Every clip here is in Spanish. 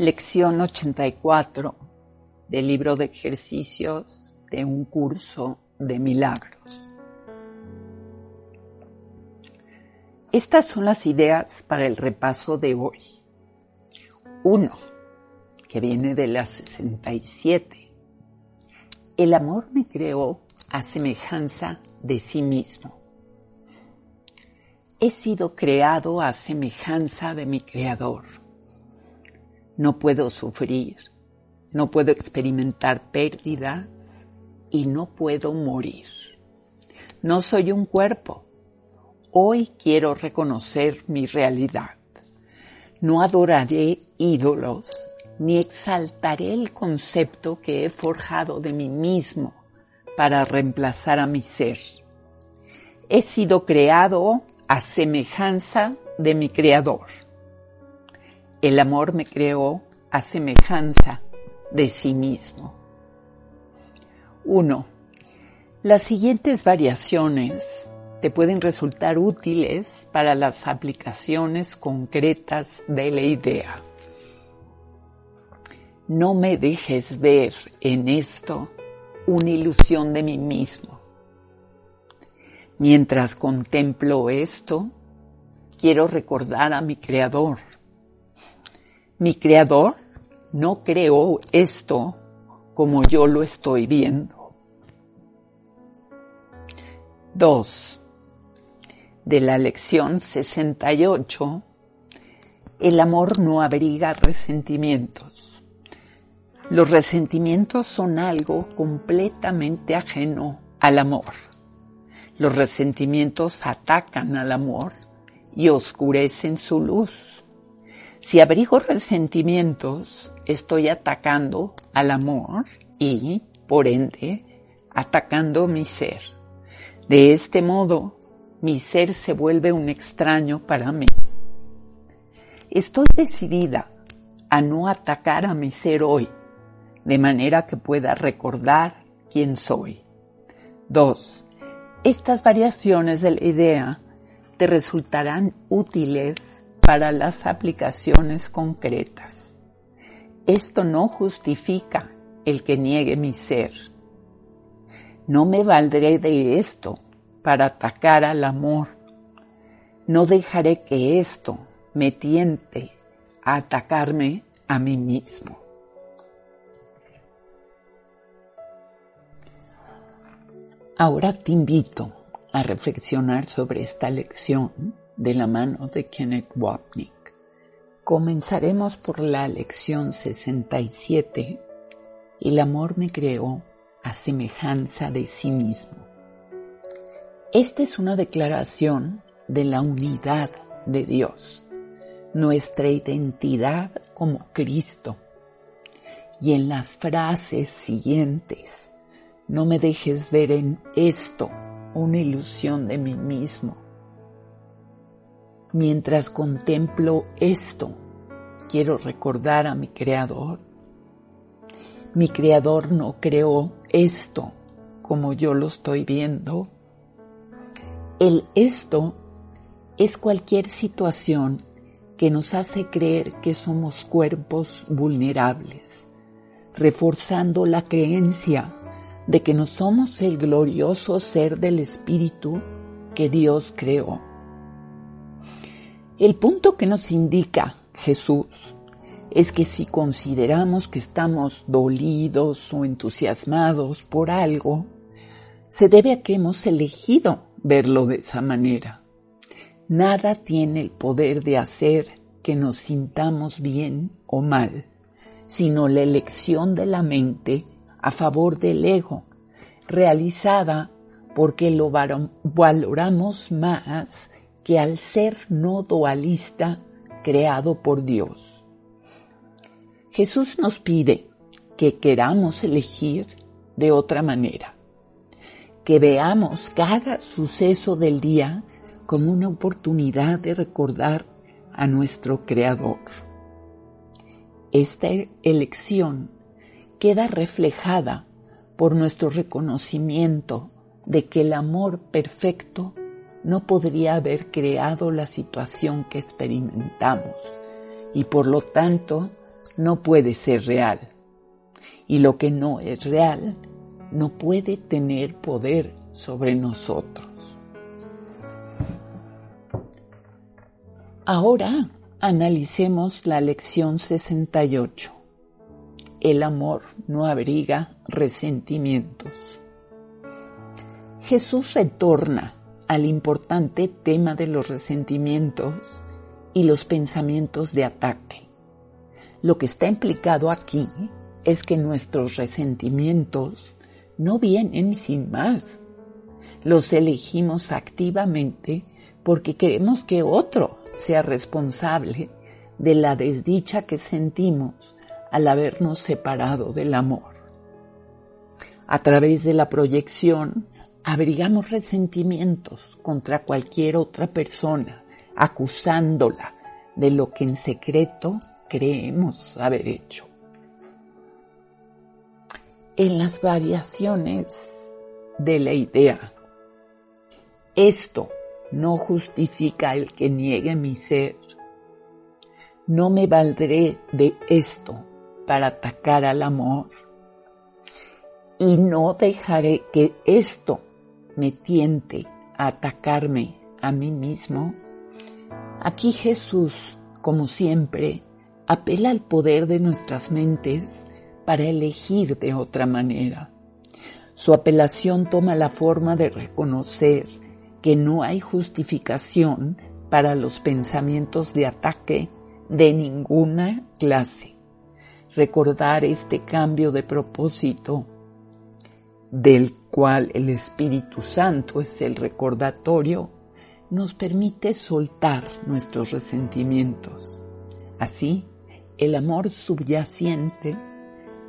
Lección 84 del libro de ejercicios de un curso de milagros. Estas son las ideas para el repaso de hoy. Uno, que viene de la 67. El amor me creó a semejanza de sí mismo. He sido creado a semejanza de mi creador no puedo sufrir, no puedo experimentar pérdidas y no puedo morir. No soy un cuerpo. Hoy quiero reconocer mi realidad. No adoraré ídolos ni exaltaré el concepto que he forjado de mí mismo para reemplazar a mi ser. He sido creado a semejanza de mi creador el amor me creó a semejanza de sí mismo. 1. Las siguientes variaciones te pueden resultar útiles para las aplicaciones concretas de la idea. No me dejes ver en esto una ilusión de mí mismo. Mientras contemplo esto, quiero recordar a mi Creador mi creador no creó esto como yo lo estoy viendo. 2. De la lección 68, el amor no abriga resentimientos. Los resentimientos son algo completamente ajeno al amor. Los resentimientos atacan al amor y oscurecen su luz. Si abrigo resentimientos, estoy atacando al amor y, por ende, atacando mi ser. De este modo, mi ser se vuelve un extraño para mí. Estoy decidida a no atacar a mi ser hoy, de manera que pueda recordar quién soy. 2. Estas variaciones de la idea te resultarán útiles para las aplicaciones concretas. Esto no justifica el que niegue mi ser. No me valdré de esto para atacar al amor. No dejaré que esto me tiente a atacarme a mí mismo. Ahora te invito a reflexionar sobre esta lección de la mano de Kenneth Wapnick. Comenzaremos por la lección 67. El amor me creó a semejanza de sí mismo. Esta es una declaración de la unidad de Dios, nuestra identidad como Cristo. Y en las frases siguientes, no me dejes ver en esto una ilusión de mí mismo Mientras contemplo esto, quiero recordar a mi Creador. Mi Creador no creó esto como yo lo estoy viendo. El esto es cualquier situación que nos hace creer que somos cuerpos vulnerables, reforzando la creencia de que no somos el glorioso ser del Espíritu que Dios creó. El punto que nos indica Jesús es que si consideramos que estamos dolidos o entusiasmados por algo, se debe a que hemos elegido verlo de esa manera. Nada tiene el poder de hacer que nos sintamos bien o mal, sino la elección de la mente a favor del ego, realizada porque lo valoramos más que al ser no dualista creado por Dios. Jesús nos pide que queramos elegir de otra manera, que veamos cada suceso del día como una oportunidad de recordar a nuestro Creador. Esta elección queda reflejada por nuestro reconocimiento de que el amor perfecto no podría haber creado la situación que experimentamos y por lo tanto no puede ser real. Y lo que no es real no puede tener poder sobre nosotros. Ahora analicemos la lección 68. El amor no abriga resentimientos. Jesús retorna al importante tema de los resentimientos y los pensamientos de ataque. Lo que está implicado aquí es que nuestros resentimientos no vienen sin más. Los elegimos activamente porque queremos que otro sea responsable de la desdicha que sentimos al habernos separado del amor. A través de la proyección, abrigamos resentimientos contra cualquier otra persona, acusándola de lo que en secreto creemos haber hecho. En las variaciones de la idea, esto no justifica el que niegue mi ser. No me valdré de esto para atacar al amor. Y no dejaré que esto me tiente a atacarme a mí mismo, aquí Jesús, como siempre, apela al poder de nuestras mentes para elegir de otra manera. Su apelación toma la forma de reconocer que no hay justificación para los pensamientos de ataque de ninguna clase. Recordar este cambio de propósito del cual el Espíritu Santo es el recordatorio, nos permite soltar nuestros resentimientos. Así, el amor subyacente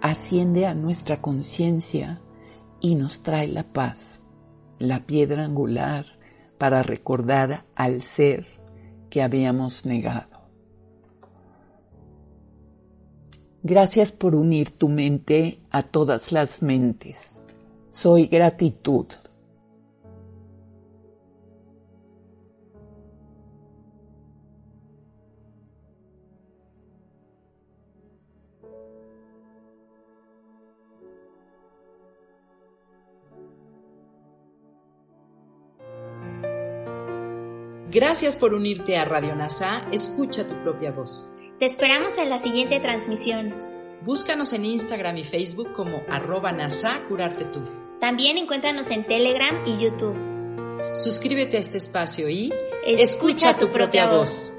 asciende a nuestra conciencia y nos trae la paz, la piedra angular para recordar al ser que habíamos negado. Gracias por unir tu mente a todas las mentes soy gratitud. Gracias por unirte a Radio NASA. Escucha tu propia voz. Te esperamos en la siguiente transmisión. Búscanos en Instagram y Facebook como arroba NASA Curarte Tú. También encuéntranos en Telegram y YouTube. Suscríbete a este espacio y escucha, tu, propia voz.